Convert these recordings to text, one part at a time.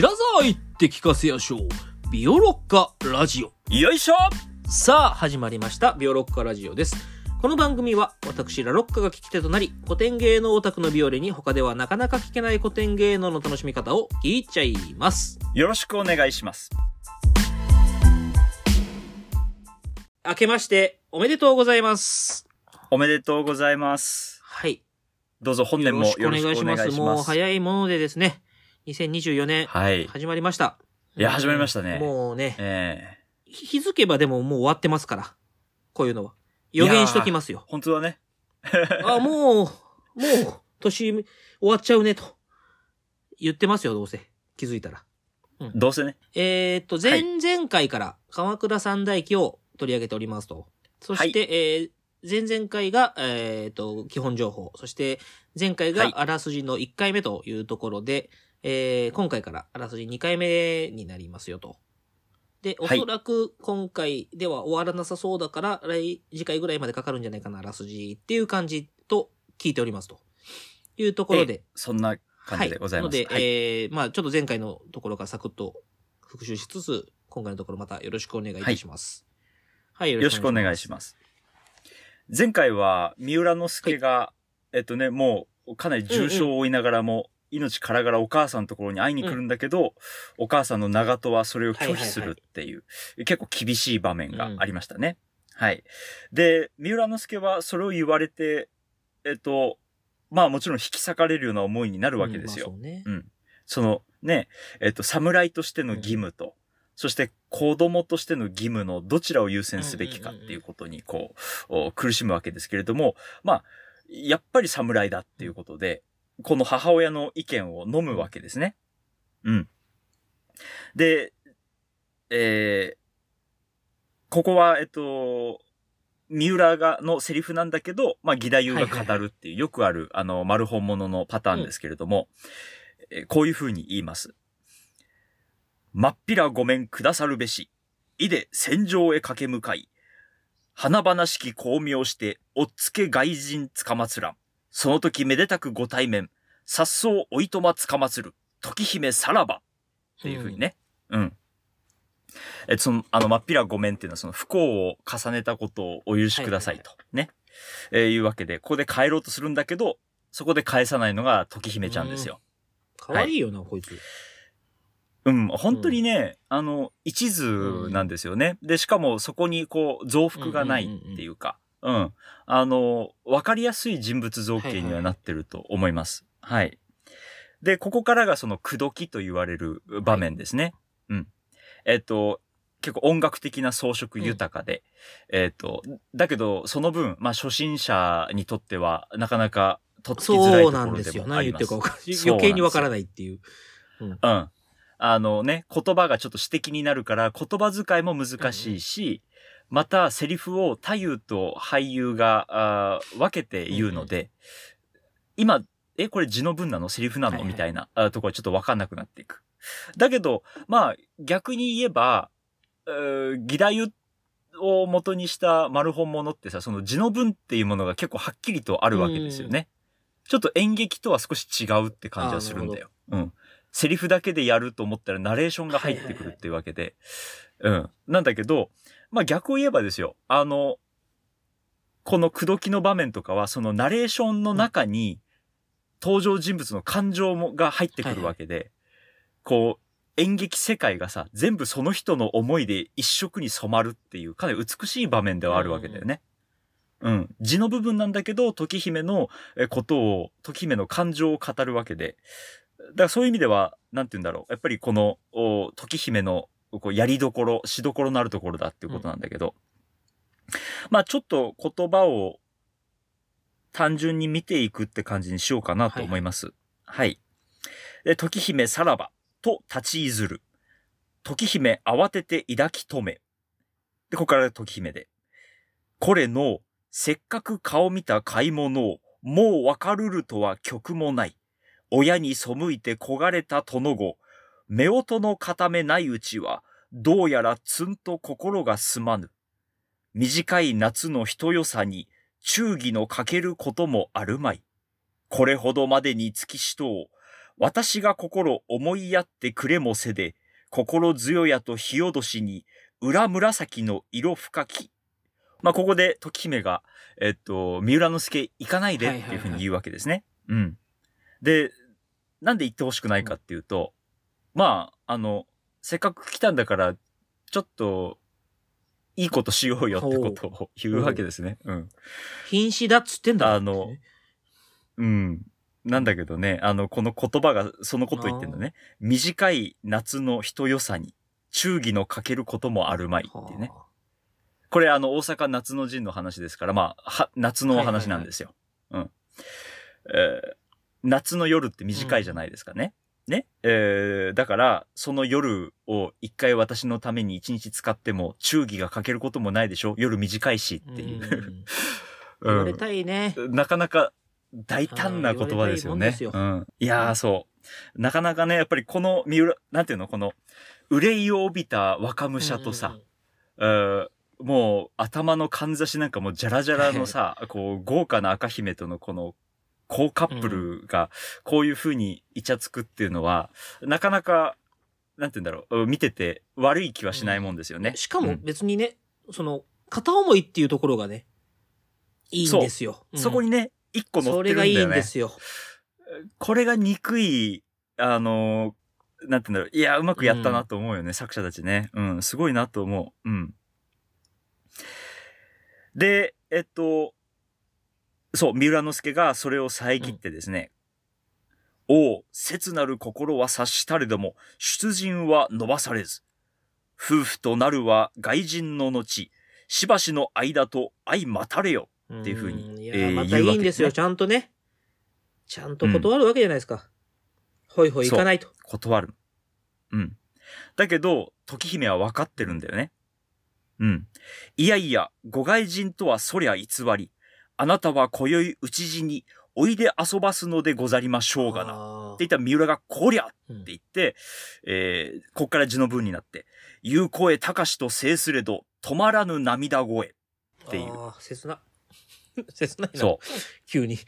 白沢行って聞かせやしょう。ビオロッカラジオ。よいしょさあ、始まりました。ビオロッカラジオです。この番組は、私ラロッカが聞き手となり、古典芸能オタクのビオレに他ではなかなか聞けない古典芸能の楽しみ方を聞いちゃいます。よろしくお願いします。明けまして、おめでとうございます。おめでとうございます。はい。どうぞ本年もよろしくお願いします。もう早いものでですね、2024年、はい。始まりました。いや始まりましたねもうね、ええ日付ばでももう終わってますから。こういうのは。予言しときますよ。本当だね。あ、もう、もう、年終わっちゃうね、と。言ってますよ、どうせ。気づいたら。どうせね。えーっと、前々回から鎌倉三大記を取り上げておりますと。そして、えー前々回が、えーっと、基本情報。そして、前回はいがあらすじの1回目というところで、えー今回からあらすじ2回目になりますよと。で、おはいそらく今回では終わらなさそうだから、来、次回ぐらいまでかかるんじゃないかな、あらすじっていう感じと聞いておりますと。いうところで、そんな感じでございます。はい。ので、はい。えー、まあちょっと前回のところからサクッと復習しつつ、今回のところまたよろしくお願いいたします。はい、よろしくお願いします。前回は、三浦之助が、えっとね、もう、かなり重傷を負いながらも、命からがらお母さんのところに会いに来るんだけど、お母さんの長門はそれを拒否するっていう、結構厳しい場面がありましたね。はい。で、三浦之助はそれを言われて、えっと、まあもちろん引き裂かれるような思いになるわけですよ。うんまあそうねう。ん。そのね、えっと、侍としての義務と、そして子供としての義務のどちらを優先すべきかっていうことに、こう、お苦しむわけですけれども、まあ、やっぱり侍だっていうことで、この母親の意見を飲むわけですね。うん。で、えーここは、えっと、三浦が、のセリフなんだけど、まあ、義太夫が語るっていう、よくある、あの、丸本物のパターンですけれども、えーこういう風に言います。まっぴらごめんくださるべし。いで戦場へ駆け向かい。華々しき巧妙して、おっつけ外人つかまつらん。その時めでたくご対面。さっそうおいとまつかまつる。時姫さらば。っていう風にね。うん。え、その、あの、まっぴらごめんっていうのは、その不幸を重ねたことをお許しくださいと。ね。えーいうわけで、ここで帰ろうとするんだけど、そこで返さないのが時姫ちゃんですよ。かわいいよな、こいつ。うん、本当にね、あの、一途なんですよね。で、しかもそこにこう、増幅がないっていうか、うん。あの、わかりやすい人物造形にはなってると思います。はい。で、ここからがその、口説きと言われる場面ですね。うん。えっと、結構音楽的な装飾豊かで、えっと、だけど、その分、まあ、初心者にとっては、なかなか、とっつきづらいところで。もありますそうなんですよ余計にわからないっていう。うん。あのね、言葉がちょっと指摘になるから、言葉遣いも難しいし、またセリフを太夫と俳優があー分けて言うので、今、え、これ字の文なの？セリフなの、みたいなあところちょっと分かんなくなっていく。だけど、まあ、逆に言えば、えー義太夫を元にした丸本物ってさ、その字の文っていうものが結構はっきりとあるわけですよね。ちょっと演劇とは少し違うって感じはするんだよ。うん。セリフだけでやると思ったらナレーションが入ってくるっていうわけで。うん。なんだけど、まあ逆を言えばですよ。あの、この口説きの場面とかは、そのナレーションの中に登場人物の感情もが入ってくるわけで、こう、演劇世界がさ、全部その人の思いで一色に染まるっていう、かなり美しい場面ではあるわけだよね。うん。字の部分なんだけど、時姫のえことを、時姫の感情を語るわけで。だからそういう意味では、なんて言うんだろう。やっぱりこの、お時姫の、こう、やりどころ、しどころのあるところだっていうことなんだけど。まあちょっと言葉を単純に見ていくって感じにしようかなと思います。はい、で、時姫さらばと立ちいずる。時姫慌てて抱き止め。で、ここから時姫で。これの、せっかく顔見た買い物を、もうわかるるとは曲もない。親に背いて焦がれた殿子、夫婦の固めないうちは、どうやらつんと心がすまぬ。短い夏の人よさに、忠義のかけることもあるまい。これほどまでに月しとう、私が心思いやってくれもせで、心強やと日よどしに、裏紫の色深き。まあ、ここで時姫が、えっと、三浦之助行かないでっていうふうに言うわけですね。うん。で、なんで行ってほしくないかっていうと、まあ、あの、せっかく来たんだから、ちょっと、いいことしようよってことを言うわけですね。うん。瀕死だっつってんだ。あのうん。なんだけどね、あの、この言葉がそのこと言ってんだね。短い夏の人よさに、忠義のかけることもあるまいっていうね。はこれあの、大阪夏の陣の話ですから、まあ、は、夏のお話なんですよ。うん。えー夏の夜って短いじゃないですかね。ね。えーだから、その夜を一回私のために一日使っても、忠義がかけることもないでしょ夜短いしあっていう。うん 言われたいね。なかなか大胆な言葉ですよね。はい言われたいもんうん。いやー、そう。なかなかね、やっぱりこの三浦、なんていうの、この、憂いを帯びた若武者とさ、えーもう頭のかんざしなんかもうジャラジャラのさ、こう豪華な赤姫とのこの好カップルがこういう風にイチャつくっていうのは、なかなか、なんて言うんだろう、見てて悪い気はしないもんですよね。しかもうん別にね、その、片思いっていうところがね、いいんですよ。そこにね、一個うん、乗それがいってるんだよね。いんですよ。これが憎い、あのーなんて言うんだろう。いや、うまくやったなと思うよね、作者たちね。うん、すごいなと思う。うん。で、えっと、そう、三浦之助がそれを遮ってですね、おう、切なる心は察したれども、出陣は伸ばされず。夫婦となるは外人の後、しばしの間と相待たれよ。っていう風にんいや、えーまたいいんですよ、ねちゃんとね。ちゃんと断るわけじゃないですか。ほいほい行かないと。断る。うん。だけど、時姫は分かってるんだよね。うん。いやいや、ご外人とはそりゃ偽り。あなたは今宵討ち死に、おいで遊ばすのでござりましょうがな。なって言ったら三浦がこりゃって言って、えー、こっから字の文になって、言う声高しと制すれど、止まらぬ涙声。っていうあー切な。切ないな。そ急に。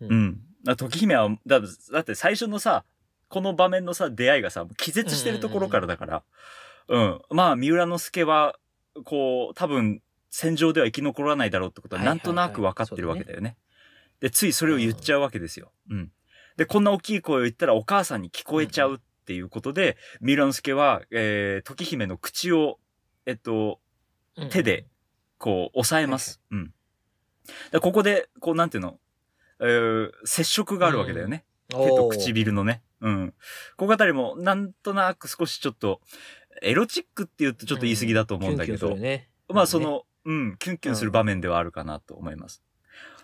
う。うん。だ時姫は、だだって最初のさ、この場面のさ、出会いがさ、気絶してるところからだから、うん。まあ、三浦之助は、こう、多分、戦場では生き残らないだろうってことは、なんとなく分かってるわけだよね。で、ついそれを言っちゃうわけですよ。うん。で、こんな大きい声を言ったらお母さんに聞こえちゃうっていうことで、三浦之助は、えー、時姫の口を、えっと、うん手で、こう、押さえます。うん。でここで、こう、なんていうの、えー、接触があるわけだよね。手とおー唇のね。うん。ここあたりも、なんとなく少しちょっと、エロチックって言うとちょっと言い過ぎだと思うんだけど、キュンキュンするねまあそ、の、うん、キュンキュンする場面ではあるかなと思います。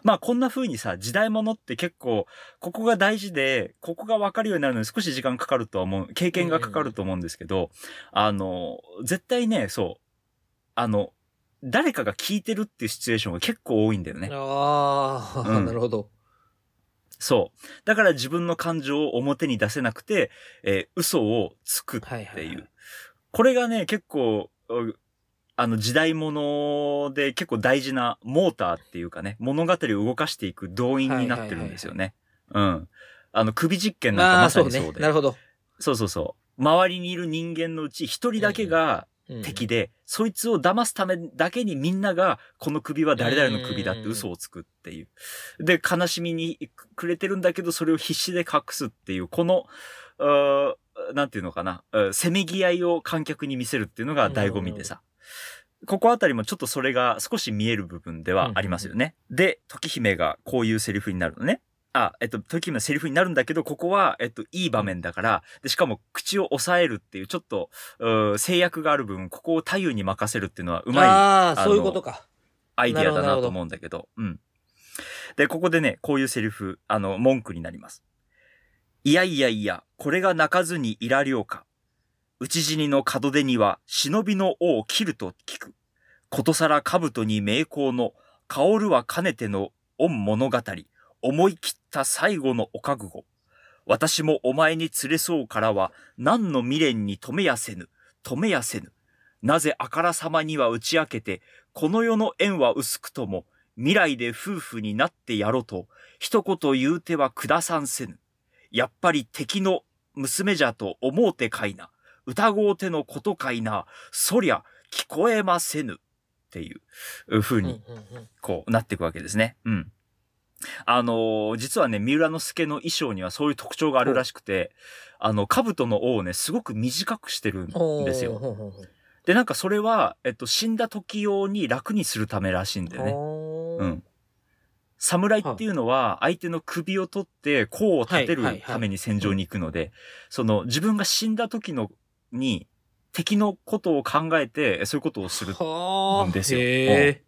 まあこんな風にさ、時代物って結構、ここが大事で、ここが分かるようになるのに少し時間かかるとは思う、経験がかかると思うんですけど、あの、絶対ね、そう、あの、誰かが聞いてるっていうシチュエーションが結構多いんだよね。ああ、うんなるほど。そう。だから自分の感情を表に出せなくて、えー嘘をつくっていう。はいはいはいこれがね、結構、うあの時代物で結構大事なモーターっていうかね、物語を動かしていく動員になってるんですよね。うん。あの首実験なんかまさそうね。にそうで。なるほど。そうそうそう。周りにいる人間のうち一人だけがうん敵で、そいつを騙すためだけにみんなが、この首は誰々の首だって嘘をつくっていう。で、悲しみにくれてるんだけど、それを必死で隠すっていう、この、なんていうのかな、うんせめぎ合いを観客に見せるっていうのが醍醐味でさ。ここあたりもちょっとそれが少し見える部分ではありますよね。で、時姫がこういうセリフになるのね。あ、えっと、時姫のセリフになるんだけど、ここは、えっと、いい場面だから、で、しかも口を押さえるっていう、ちょっと、制約がある分、ここを太夫に任せるっていうのはうまいああ、そういうことか。アイディアだなと思うんだけど、うん。で、ここでね、こういうセリフ、あの、文句になります。いやいやいや、これが泣かずにいらりょうか。討ち死にの門出には、忍びの尾を切ると聞く。ことさら兜に名工の、香るはかねての御物語。思い切った最後のお覚悟。私もお前に連れそうからは、何の未練に止めやせぬ、止めやせぬ。なぜあからさまには打ち明けて、この世の縁は薄くとも、未来で夫婦になってやろうと、一言言うては下さんせぬ。やっぱり敵の娘じゃと思うてかいな。疑うてのことかいな。そりゃ、聞こえませぬ。っていう風に、うんこう、なっていくわけですね。うん。あのー実はね、三浦之助の衣装にはそういう特徴があるらしくて、あの、兜の尾をね、すごく短くしてるんですよ。で、なんかそれは、えっと、死んだ時用に楽にするためらしいんだよね。うん。侍っていうのは、相手の首を取って、甲を立てるために戦場に行くので、その、自分が死んだ時の、に、敵のことを考えて、そういうことをする。はあ。ですよへ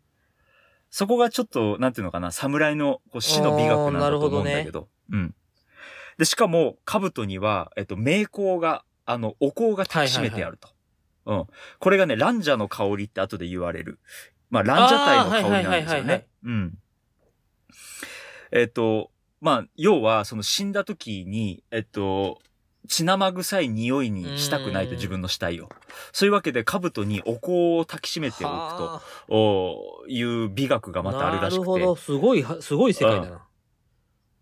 そこがちょっと、なんていうのかな、侍のこう死の美学なんだと思うんだけど。うん。で、しかも、兜には、えっと、名香が、あの、お香が抱きしめてあると。うん。これがね、ランジャの香りって後で言われる。まあ、ランジャタイの香りなんですよはいね。うん。えっと、まあ、要は、その死んだ時に、えっと、血生臭い匂いにしたくないとうん自分の死体を。そういうわけで、兜にお香を抱きしめておくと。いう美学があまたあるらしくなるほど。て、すごいは、すごい世界だな。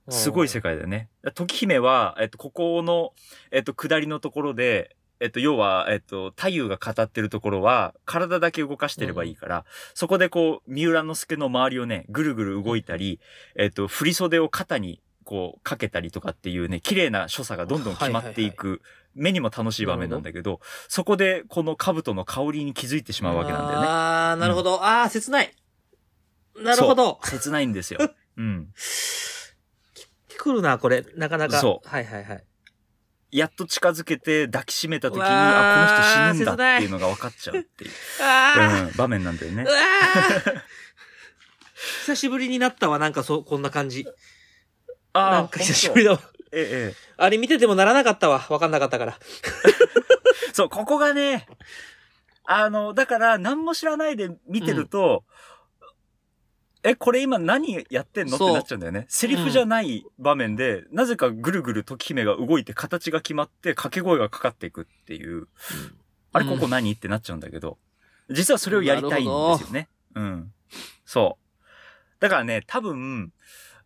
すごい世界だよね。時姫は、えっと、ここの、えっと、下りのところで、えっと、要は、えっと、太夫が語ってるところは、体だけ動かしてればいいから、そこでこう、三浦之助の周りをね、ぐるぐる動いたり、えっと、振り袖を肩に、こう、かけたりとかっていうね、綺麗な所作がどんどん決まっていく、目にも楽しい場面なんだけど、そこで、この兜の香りに気づいてしまうわけなんだよね。ああ、なるほど。ああ、切ない。なるほど。切ないんですよ。うん。来るな、これ。なかなか。そうはいはいはい。やっと近づけて抱きしめた時に、あ、この人死ぬんだっていうのが分かっちゃうっていう、あうん、場面なんだよね 久しぶりになったわ、なんかそう、こんな感じ。あなんか久しぶりだわ。ええ、えあれ見ててもならなかったわ。わかんなかったから。え。そう、ここがね、あの、だから何も知らないで見てると、え、これ今何やってんの？ってなっちゃうんだよね。セリフじゃない場面で、なぜかぐるぐる時姫が動いて形が決まって掛け声がかかっていくっていう、あれここ何、ってなっちゃうんだけど、実はそれをやりたいんですよね。うん。そう。だからね、多分、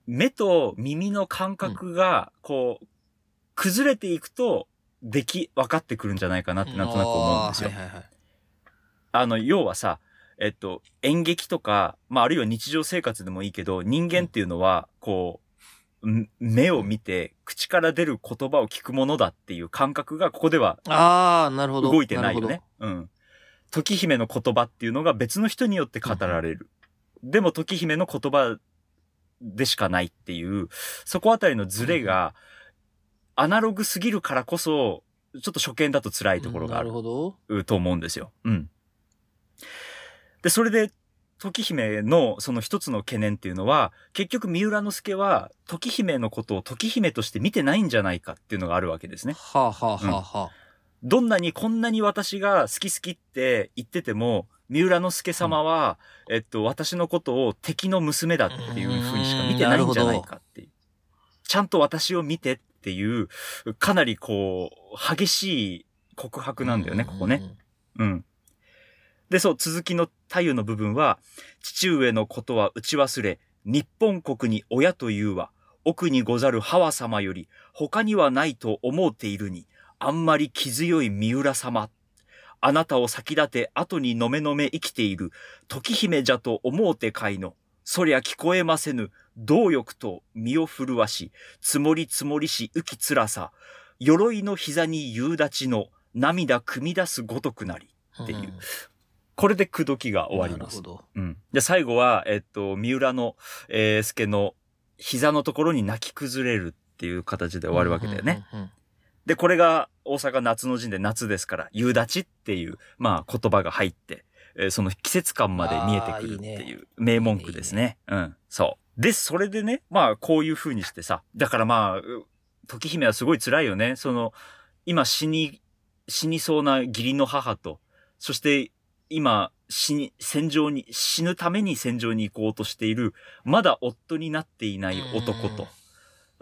目と耳の感覚が、こう、崩れていくと、でき、分かってくるんじゃないかなってなんとなく思うんですよ。はいはいはい。あの、要はさ、えっと、演劇とか、まあ、あるいは日常生活でもいいけど、人間っていうのは、こう、ん目を見て、口から出る言葉を聞くものだっていう感覚が、ここではああ、なるほど。動いてないよるね。うん。時姫の言葉っていうのが別の人によって語られる。でも時姫の言葉でしかないっていう、そこあたりのズレが、アナログすぎるからこそ、ちょっと初見だと辛い。ところがあるなるほど。と思うんですよ。うん。で、それで、時姫のその一つの懸念っていうのは、結局三浦之助は時姫のことを時姫として見てないんじゃないかっていうのがあるわけですね。はあはあはあはあ。どんなにこんなに私が好き好きって言ってても、三浦之助様は、えっと、私のことを敵の娘だっていう風にしか見てないんじゃないかっていう。ちゃんと私を見てっていう、かなりこう、激しい告白なんだよね、ここね。。うん。で、そう、続きの太夫の部分は、父上のことは打ち忘れ、日本国に親というは、奥にござる母様より、他にはないと思うているに、あんまり気強い三浦様。あなたを先立て後にのめのめ生きている、時姫じゃと思うてかいの。そりゃ聞こえませぬ、動欲と身を震わし、積もり積もりし浮きつらさ、鎧の膝に夕立ちの涙汲み出すごとくなり。っていうこれで口説きが終わります。うん。で、最後は、えっと、三浦の、えー、助の膝のところに泣き崩れるっていう形で終わるわけだよね。うんうんうんうん。で、これが大阪夏の陣で夏ですから、夕立ちっていう、まあ言葉が入って、えーその季節感まで見えてくるっていいいう名文句ですね。うん。そう。で、それでね、まあこういう風にしてさ、だからまあ、う時姫はすごい辛いよね。その、今死に、死にそうな義理の母と、そして今死に、戦場に、死ぬために戦場に行こうとしている、まだ夫になっていない男と、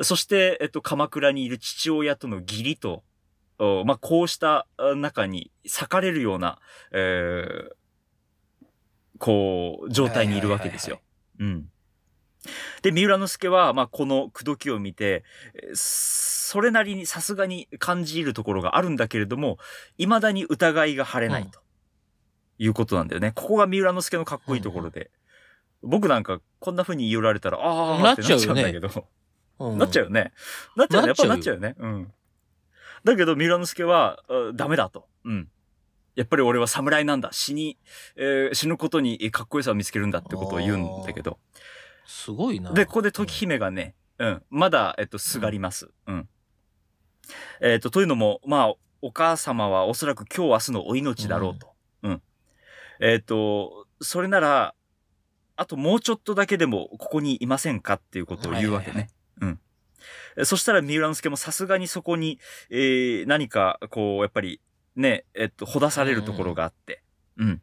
そして、えっと、鎌倉にいる父親との義理と、おまあ、こうしたあ中に裂かれるような、えーこう、状態にいるわけですよ。うん。で、三浦之助は、まあ、この口説きを見て、えーそれなりにさすがに感じるところがあるんだけれども、未だに疑いが晴れないと。いうことなんだよね。ここが三浦之助のかっこいいところで。僕なんか、こんな風に言い寄られたら、ああ、なっちゃうんだけど。うんなっちゃうよね。なっちゃうね。やっぱななっちゃうよね。うん。だけど、三浦之助は、あダメだと。うん。やっぱり俺は侍なんだ。死に、えー死ぬことにかっこよさを見つけるんだってことを言うんだけど。すごいな。で、ここで時姫がね、うん、まだ、えっと、すがります。うん。えっと、というのも、まあ、お母様はおそらく今日明日のお命だろうと。うん。えっと、それなら、あともうちょっとだけでもここにいませんかっていうことを言うわけね。はいはいうん。えそしたら三浦之助もさすがにそこに、えー、何か、こう、やっぱり、ね、えっと、ほだされるところがあって。うん。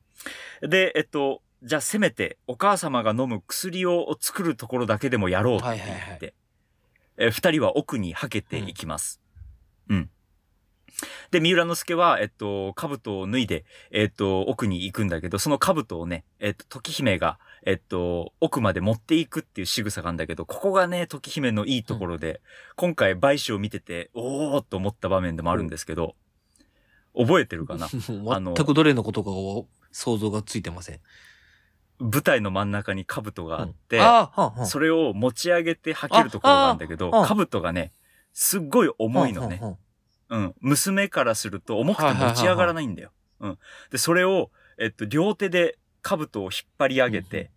で、えっと、じゃあせめてお母様が飲む薬を作るところだけでもやろうって言って、はいはいはいえー二人は奥にはけていきます。うん。で、三浦之助は、えっと、兜を脱いで、えっと、奥に行くんだけど、その兜をね、えっと、時姫が、えっと、奥まで持っていくっていう仕草があるんだけど、ここがね、時姫のいいところで、今回、売子を見てて、おーっと思った場面でもあるんですけど、覚えてるかな？あの全くどれのことかを想像がついてません。舞台の真ん中に兜があって、うんそれを持ち上げて履けるところがあるんだけど、兜がね、すっごい重いのね。はんはうん。娘からすると重くて持ち上がらないんだよ。うん。で、それを、えっと、両手で兜を引っ張り上げて、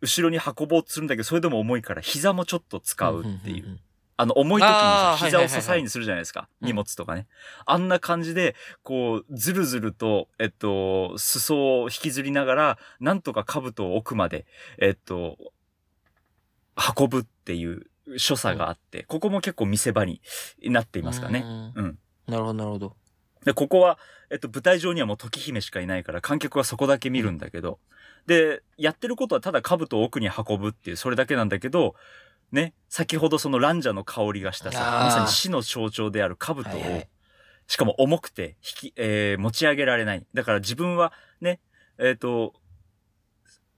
後ろに運ぼうとするんだけど、それでも重いから膝もちょっと使うっていう。あの、重い時に膝を支えにするじゃないですか。うん荷物とかね。あんな感じで、こう、ずるずると、えっと、裾を引きずりながら、なんとか兜を奥まで、えっと、運ぶっていう所作があって、ここも結構見せ場になっていますかね。うんうん。なるほど、なるほど。で、ここは、えっと、舞台上にはもう時姫しかいないから、観客はそこだけ見るんだけど、で、やってることはただ兜を奥に運ぶっていう、それだけなんだけど、ね、先ほどそのランジャの香りがしたさ、まさに死の象徴である兜を、はいはいしかも重くて、引き、えー持ち上げられない。だから自分はね、えっ、と、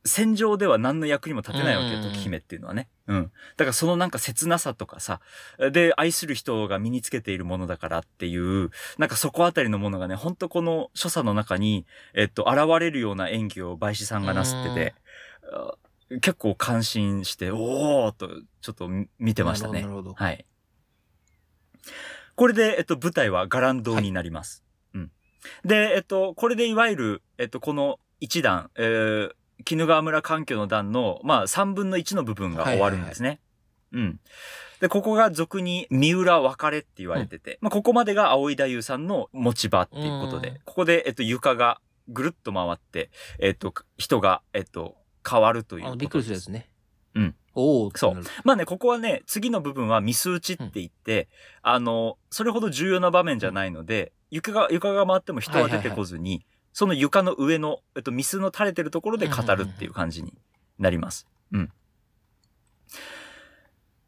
戦場では何の役にも立てないわけよ、時姫っていうのはね。うん。だからそのなんか切なさとかさ、で、愛する人が身につけているものだからっていう、なんかそこあたりのものがね、ほんとこの所作の中に、えっと、現れるような演技を梅子さんがなすってて、あ結構感心して、おーっと、ちょっと見てましたねなる。ほど。はい。これで、えっと、舞台は伽藍堂になります。うん。で、えっと、これでいわゆる、えっと、この一段、えー、鬼怒川村環境の段の、まあ、三分の一の部分が終わるんですね。うん。で、ここが俗に三浦別れって言われてて、まあ、ここまでが青井太夫さんの持ち場っていうことで、うんここで、えっと、床がぐるっと回って、えっと、人が、えっと、変わるというびっくりするやつね。うん。おおそうまあね、ここはね、次の部分はミス打ちって言って、あの、それほど重要な場面じゃないので、床が、床が回っても人は出てこずに、その床の上の、えっと、ミスの垂れてるところで語るっていう感じになります。うん。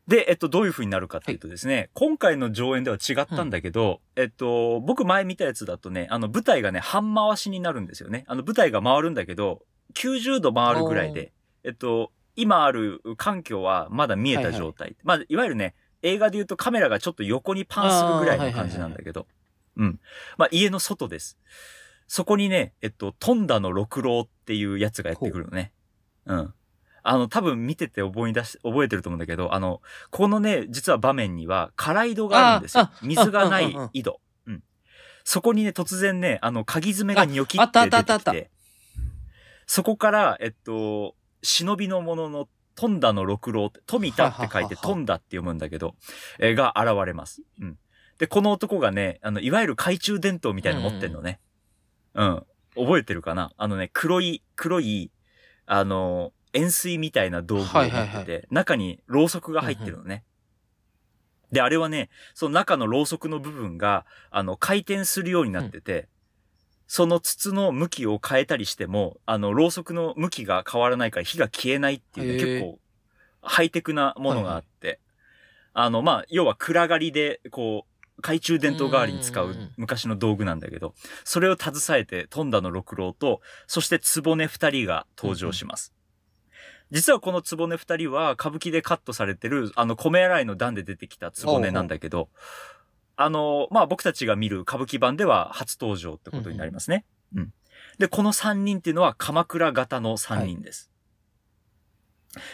で、えっと、どういう風になるかっていうとですね、今回の上演では違ったんだけど、えっと、僕前見たやつだとね、あの、舞台がね、半回しになるんですよね。あの、舞台が回るんだけど、90度回るぐらいで、えっと、今ある環境はまだ見えた状態。まあ、いわゆるね、映画で言うとカメラがちょっと横にパンするぐらいの感じなんだけど。うん。まあ、家の外です。そこにね、えっと、トンダの六郎っていうやつがやってくるのね。うん。あの、多分見てて覚え出し、覚えてると思うんだけど、あの、このね、実は場面には、空井戸があるんですよ水がない井戸。うん。そこにね、突然ね、あの、鍵爪がニョキって出てき、あったあったあってそこから、えっと、忍びのものの、トンダの六郎って、富田って書いてトンダって読むんだけど、えーが現れます。うん。で、この男がね、あの、いわゆる懐中電灯みたいなの持ってんのね。うん。覚えてるかな？あのね、黒い、黒い、あの、円錐みたいな道具を持ってて、はい。はいは中にろうそくが入ってるのね。で、あれはね、その中のろうそくの部分が、あの、回転するようになってて、その筒の向きを変えたりしても、あの、ろうそくの向きが変わらないから火が消えないっていうね、結構、ハイテクなものがあって、あの、まあ、要は暗がりで、こう、懐中電灯代わりに使ううんうんうん昔の道具なんだけど、それを携えて、トンダの六郎と、そして壺根二人が登場します。実はこのつぼね二人は歌舞伎でカットされてる、あの、米洗いの段で出てきたつぼねなんだけど、あの、まあ、僕たちが見る歌舞伎版では初登場ってことになりますね。うん、で、この三人っていうのは鎌倉型の三人です。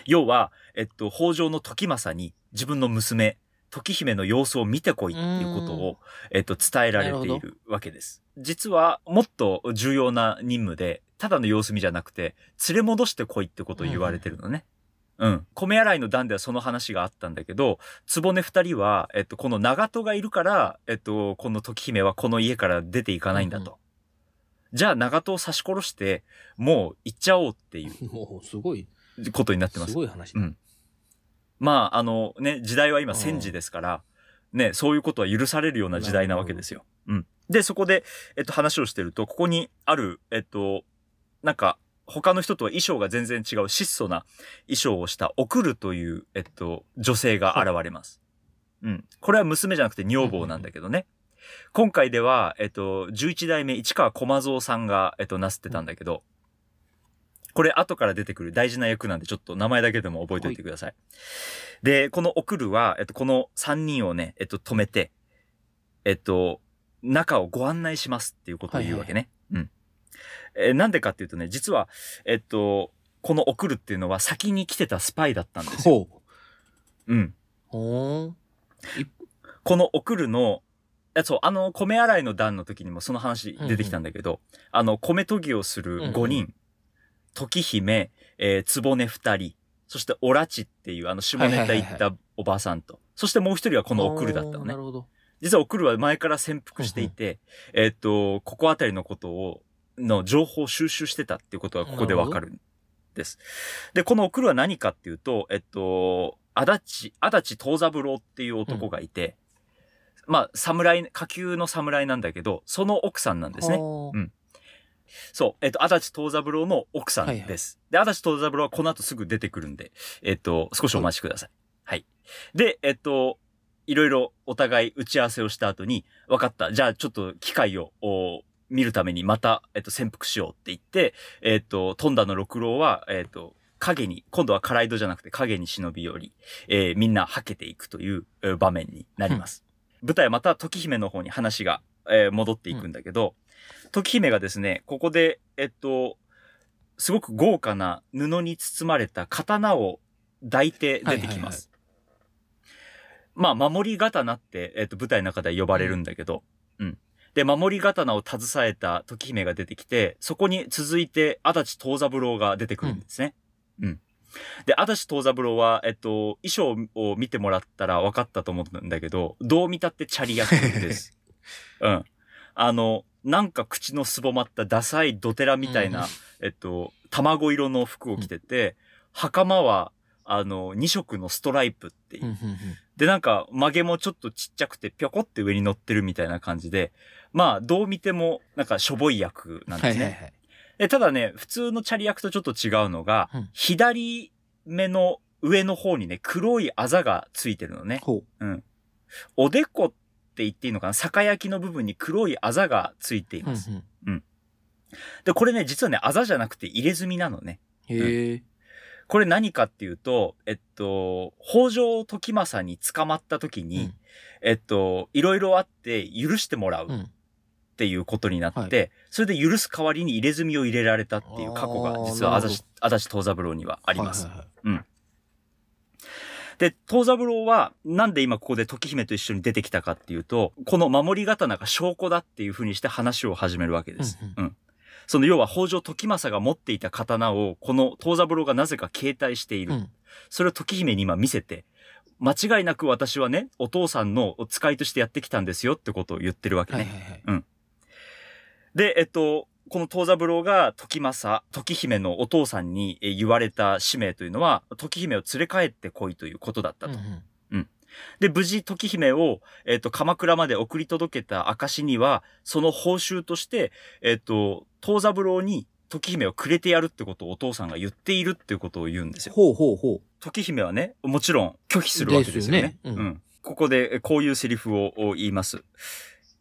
要は、えっと、北条の時政に自分の娘、時姫の様子を見てこいっていうことを、えっと、伝えられているわけです。実は、もっと重要な任務で、ただの様子見じゃなくて、連れ戻してこいってことを言われてるのね。うん。米洗いの段ではその話があったんだけど、つぼね二人は、えっと、この長門がいるから、えっと、この時姫はこの家から出ていかないんだと。じゃあ長門を刺し殺して、もう行っちゃおうっていう もう、すごい、ことになってますす。ごい話だ。うん。まあ、あのね、時代は今戦時ですから、ね、そういうことは許されるような時代なわけですよ。うん。で、そこで、えっと、話をしてると、ここにある、えっと、なんか、他の人とは衣装が全然違う質素な衣装をした送るという、えっと、女性が現れます。うん。これは娘じゃなくて女房なんだけどね。今回では、えっと、11代目市川駒蔵さんが、えっと、なすってたんだけど、これ後から出てくる大事な役なんで、ちょっと名前だけでも覚えておいてください。で、この送るは、えっと、この3人をね、えっと、止めて、えっと、中をご案内しますっていうことを言うわけね。うん。えーなんでかっていうとね、実は、えっと、この送るっていうのは先に来てたスパイだったんですよ。ほうん。う。ほーん。この送るの、えそう、あの、米洗いの段の時にもその話出てきたんだけど、あの、米研ぎをする5人、時姫、えー、つぼね2人、そしてオラチっていうあの下ネタ言ったおばさんと、そしてもう一人はこの送るだったのねな。るほど。実は送るは前から潜伏していて、えーっと、ここあたりのことを、の情報を収集してたっていうことがここでわかるんです。で、この送るは何かっていうと、えっと、足立、足立東三郎っていう男がいて、まあ、侍、下級の侍なんだけど、その奥さんなんですね。うんそう。えっと、足立東三郎の奥さんです。で、足立東三郎はこの後すぐ出てくるんで、えっと、少しお待ちください。はい。で、えっと、いろいろお互い打ち合わせをした後に、分かった。じゃあちょっと機会をお見るためにまた、えっと、潜伏しようって言って、えっと、トンダの六郎は、えっと、影に、今度はカライドじゃなくて影に忍び寄り、えーみんなはけていくというえー場面になります。舞台はまた時姫の方に話が、えー戻っていくんだけど、時姫がですね、ここで、えっと、すごく豪華な布に包まれた刀を抱いて出てきます。まあ、守り刀って、えっと、舞台の中では呼ばれるんだけど、うん。で、守り刀を携えた時姫が出てきて、そこに続いて、足立東三郎が出てくるんですね。うん。で、足立東三郎は、えっと、衣装を見てもらったら分かったと思うんだけど、どう見たってチャリ役です。うん。あの、なんか口のすぼまったダサいドテラみたいな、えっと、卵色の服を着てて、袴は、あの、2色のストライプっていううんうんうんで、なんか、曲げもちょっとちっちゃくて、ぴょこって上に乗ってるみたいな感じで、まあ、どう見ても、なんか、しょぼい役なんですね。はいはいはい。でただね、普通のチャリ役とちょっと違うのが、うん左目の上の方にね、黒いあざがついてるのね。ほうん。おでこって言っていいのかな？酒焼きの部分に黒いあざがついていうんます。うんで、これね、実はね、あざじゃなくて入れ墨なのね。へえ。これ何かっていうと、えっと、北条時政に捕まった時に、うんえっと、いろいろあって許してもらうっうん。ていうことになって、はそれで許す代わりに入れ墨を入れられたっていう過去が実は足立東三郎にはあります。はいはいはいで、東三郎はなんで今ここで時姫と一緒に出てきたかっていうと、この守り刀が証拠だっていう風にして話を始めるわけです。うんうんその要は北条時政が持っていた刀をこの東三郎がなぜか携帯している。うんそれを時姫に今見せて、間違いなく私はね、お父さんのお使いとしてやってきたんですよってことを言ってるわけね。はいはいはい。で、えっと、この東三郎が時政、時姫のお父さんにえ言われた使命というのは、時姫を連れ帰ってこいということだったと。うんうんで、無事時姫を、えっと、鎌倉まで送り届けた証には、その報酬として、えっと、東三郎に時姫をくれてやるってことをお父さんが言っているっていうことを言うんですよ。ほうほうほ時姫はね、もちろん拒否するわけですよね。よねうんうん。ここでえこういうセリフをお言います。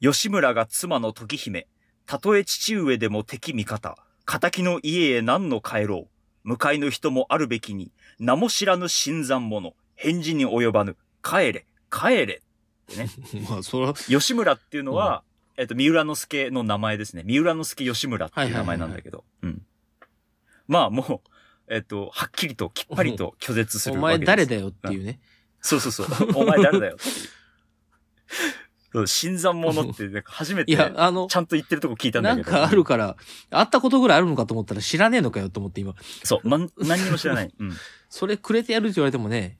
吉村が妻の時姫、たとえ父上でも敵味方、仇の家へ何の帰ろう。向かいの人もあるべきに、名も知らぬ新参者、返事に及ばぬ、帰れ、帰れ。まあ、それは、吉村っていうのは、えっと、三浦之助の名前ですね。三浦之助吉村っていう名前なんだけど。うん。まあもう、えっと、はっきりと、きっぱりと拒絶すおるわけです。前誰だよっていうね。そうそうそう。お前誰だよっていう。新参者って、なんか初めて、いや、あのち、ゃんと言ってるとこ聞いたんだけど。なんかあるから、会ったことぐらいあるのかと思ったら知らねえのかよと思って今。そう、まん、何にも知らない。うん。それくれてやるって言われてもね。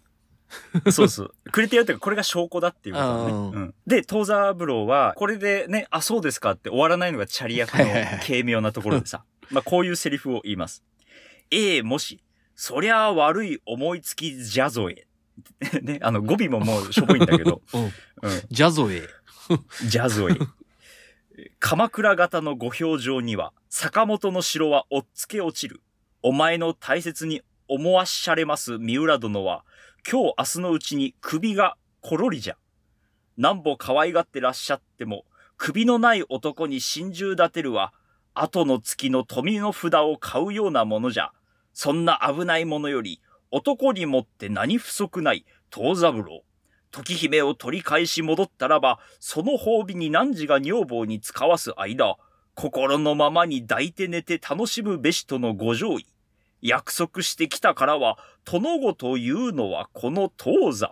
そうそう。くれてやるっていうか、これが証拠だっていうことだね。あーうん。で、東三郎は、これでね、あ、そうですかって終わらないのがチャリ役の軽妙なところでさ。まあ、こういうセリフを言います。ええ、もし、そりゃ悪い思いつきじゃぞえ。ね、あの、語尾ももうしょぼいんだけど。うん。うん。ジャゾエ。じゃぞえ。鎌倉型のご表情には、坂本の城はおっつけ落ちる。お前の大切に思わしゃれます三浦殿は、今日明日のうちに首がころりじゃ。なんぼ可愛がってらっしゃっても、首のない男に心中立てるは、後の月の富の札を買うようなものじゃ。そんな危ないものより、男にもって何不足ない、東三郎。時姫を取り返し戻ったらば、その褒美に汝が女房に使わす間、心のままに抱いて寝て楽しむべしとのご上意。約束してきたからは、殿子というのはこの当座。っ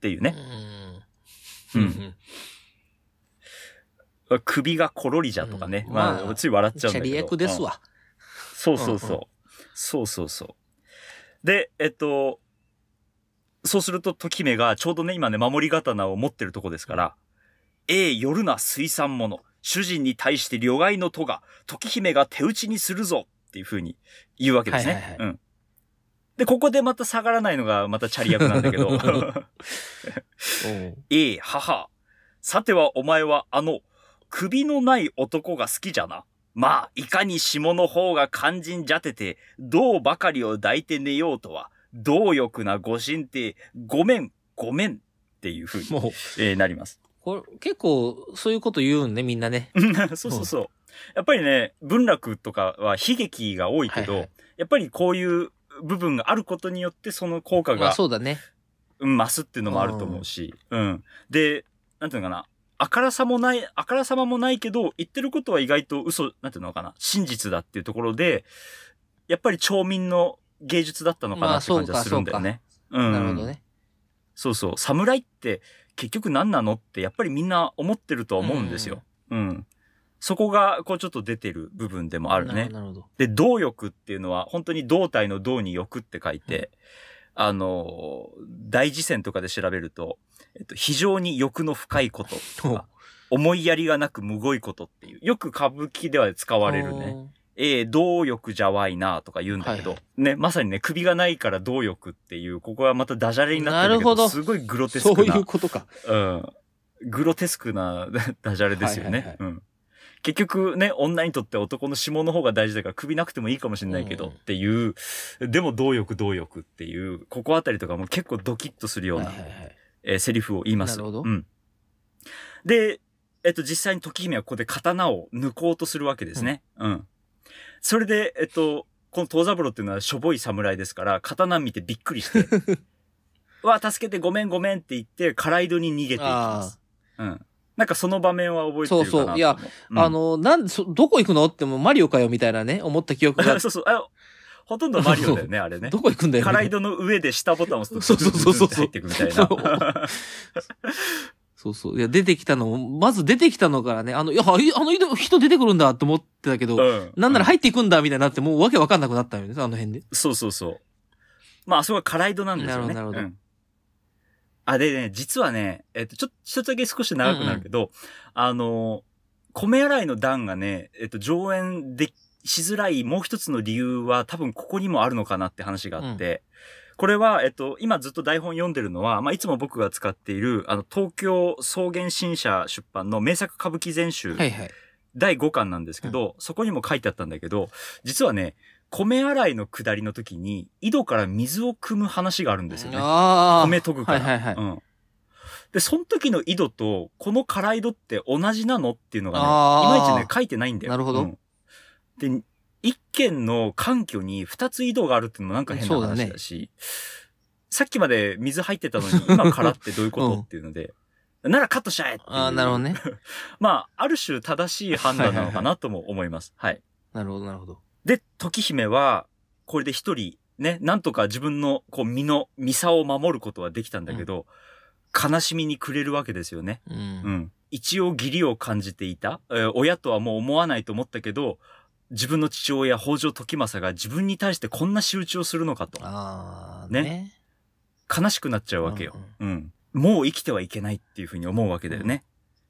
ていうね。う。うんん。首がころりじゃとかね。うんまあ、まあつい笑っちゃうんだけど。チャリ役ですわ。そうそうそう。そうそうそう。で、えっと、そうすると時姫がちょうどね、今ね、守り刀を持ってるとこですから、ええ、夜な水産者、主人に対して旅外の戸が、時姫が手打ちにするぞっていう風に言うわけですね。はいはいはいうん。で、ここでまた下がらないのがまたチャリ役なんだけど、うんええ、母。さてはお前はあの、首のない男が好きじゃな。まあ、いかに下の方が肝心じゃてて、銅ばかりを抱いて寝ようとは、貪欲なご神帝、ごめん、ごめんっていう風に、もう、えーなります。これ結構そういうこと言うんね、みんなね。そうそうそう。やっぱりね、文楽とかは悲劇が多いけど、はいはいやっぱりこういう部分があることによってその効果まあがそうだね。うん、増すっていうのもあると思うし、うん。で、なんていうのかな。あからさもない、あからさまもないけど、言ってることは意外と嘘、なんていうのかな。真実だっていうところで、やっぱり町民の芸術だったのかまあなって感じはするんだよね。うん。なるほどね。そうそう。侍って結局何なのってやっぱりみんな思ってるとは思うんですよ。うん。そこが、こうちょっと出てる部分でもあるね。なるほど。で、動欲っていうのは、本当に胴体の胴に欲って書いて、あの、大辞典とかで調べると、えっと、非常に欲の深いこととか、思いやりがなくむごいことっていう、よく歌舞伎では使われるね。ええ動欲じゃわいなとか言うんだけど、はいね、まさにね、首がないから動欲っていう、ここはまたダジャレになってるけど、なるほどすごいグロテスそういクな、うことか。うん、グロテスクな ダジャレですよね。はいはいはいうん結局ね、女にとって男の下の方が大事だから首なくてもいいかもしれないけどうんっていう、でも動欲動欲っていう、ここあたりとかも結構ドキッとするような、はいはいはい。えーセリフを言います。なるほどうん。で、えっと、実際に時姫はここで刀を抜こうとするわけですね。うん。それで、えっと、この東三郎っていうのはしょぼい侍ですから、刀見てびっくりして、う わ、助けてごめんごめんって言って、カライドに逃げていきます。うん。なんかその場面は覚えてるかなそうそう。いや、うん。あ、の、なん、そどこ行くの？ってもうマリオかよみたいなね、思った記憶が。そうそう、あほとんどマリオだよね、あれね。ど。こ行くんだよ、カライドの上で下ボタンを押すと、そうそうそうそう。入っていくみたいな。そうそう。いや、出てきたの、まず出てきたのからね、あの、いや、あの人人出てくるんだと思ってたけど、うんなんなら入っていくんだみたいになって、もうわけわかんなくなったよね、あの辺で。そうそうそう。まあ、あそこはカライドなんですよね。なるほどなるほどうんあ、でね、実はね、えっと、ちょっと、一つだけ少し長くなるけど、あの、米洗いの段がね、えっと、上演でしづらいもう一つの理由は多分ここにもあるのかなって話があって、これは、えっと、今ずっと台本読んでるのは、まあ、いつも僕が使っている、あの、東京草原新社出版の名作歌舞伎全集、はいはい。第5巻なんですけど、そこにも書いてあったんだけど、実はね、米洗いの下りの時に、井戸から水を汲む話があるんですよね。ああ。米研ぐから。はいはいはいうん。で、その時の井戸と、この辛井戸って同じなのっていうのがね、いまいちね、書いてないんだよ。なるほどうんで、一軒の環境に二つ井戸があるっていうのもなんか変なそうだね話だし、さっきまで水入ってたのに 今空ってどういうこと、うんっていうので、ならカットしちゃえっていう。ああ、なるほどね。まあ、ある種正しい判断なのかなとも思います。はい。なるほど、なるほど。で、時姫は、これで一人、ね、なんとか自分の、こう、身の、身差を守ることはできたんだけど、悲しみに暮れるわけですよね。う。うんん。一応義理を感じていた。えー親とはもう思わないと思ったけど、自分の父親、北条時政が自分に対してこんな仕打ちをするのかと。ねね。悲しくなっちゃうわけよ。うん。もう生きてはいけないっていうふうに思うわけだよね。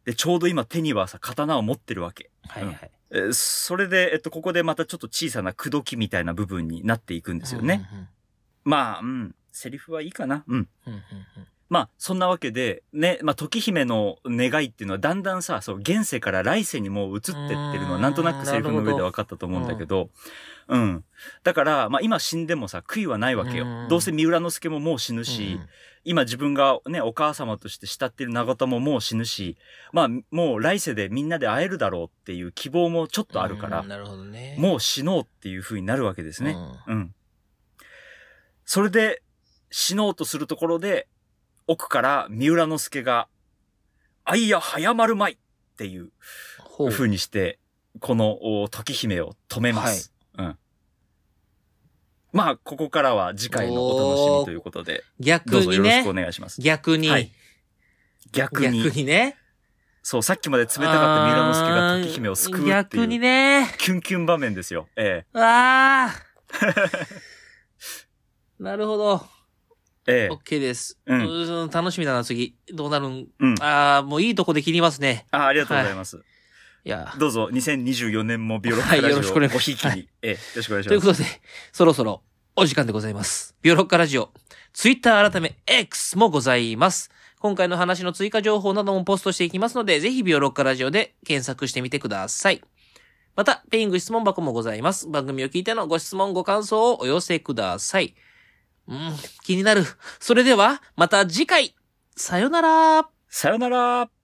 で、ちょうど今手にはさ、刀を持ってるわけ。はいはい。えーそれで、えっと、ここでまたちょっと小さな口説きみたいな部分になっていくんですよね。うんうんまあ、うん。セリフはいいかな。うん。うん。うんうんまあ、そんなわけで、ね、まあ、時姫の願いっていうのはだんだんさ、そう、現世から来世にもう移ってってるのはなんとなくセリフの上で分かったと思うんだけど、うん。だから、まあ、今死んでもさ、悔いはないわけようん。どうせ三浦之助ももう死ぬうんし、今自分がね、お母様として慕ってる長田ももう死ぬし、まあ、もう来世でみんなで会えるだろうっていう希望もちょっとあるからうん、なるほどね。もう死のうっていう風になるわけですね。うんうん。それで、死のうとするところで、奥から三浦之助が、あいや早まるまいっていう。風にして、このお時姫を止めます。うん。まあ、ここからは次回のお楽しみということで、ど逆にうぞよろしくおね。願いします。逆に。はい逆に、逆にね。そう、さっきまで冷たかった三浦之助が時姫を救うっていう、逆にね。キュンキュン場面ですよ。えああ。なるほど。え、ええオッ、ケーです。うんうん楽しみだな、次。どうなるん？うん。ああ、もういいとこで切りますね。あありがとうございます。いや。どうぞ、2024年もビオロッはいカラジオよろしくお願いごひいきに、はいええ、よろしくお願いします。ということで、そろそろお時間でございます。ビオロッカラジオ、ツイッター改め X もございます。今回の話の追加情報などもポストしていきますので、ぜひビオロッカラジオで検索してみてください。また、ペイング質問箱もございます。番組を聞いてのご質問、ご感想をお寄せください。うん、気になる。それでは、また次回。さよなら。さよなら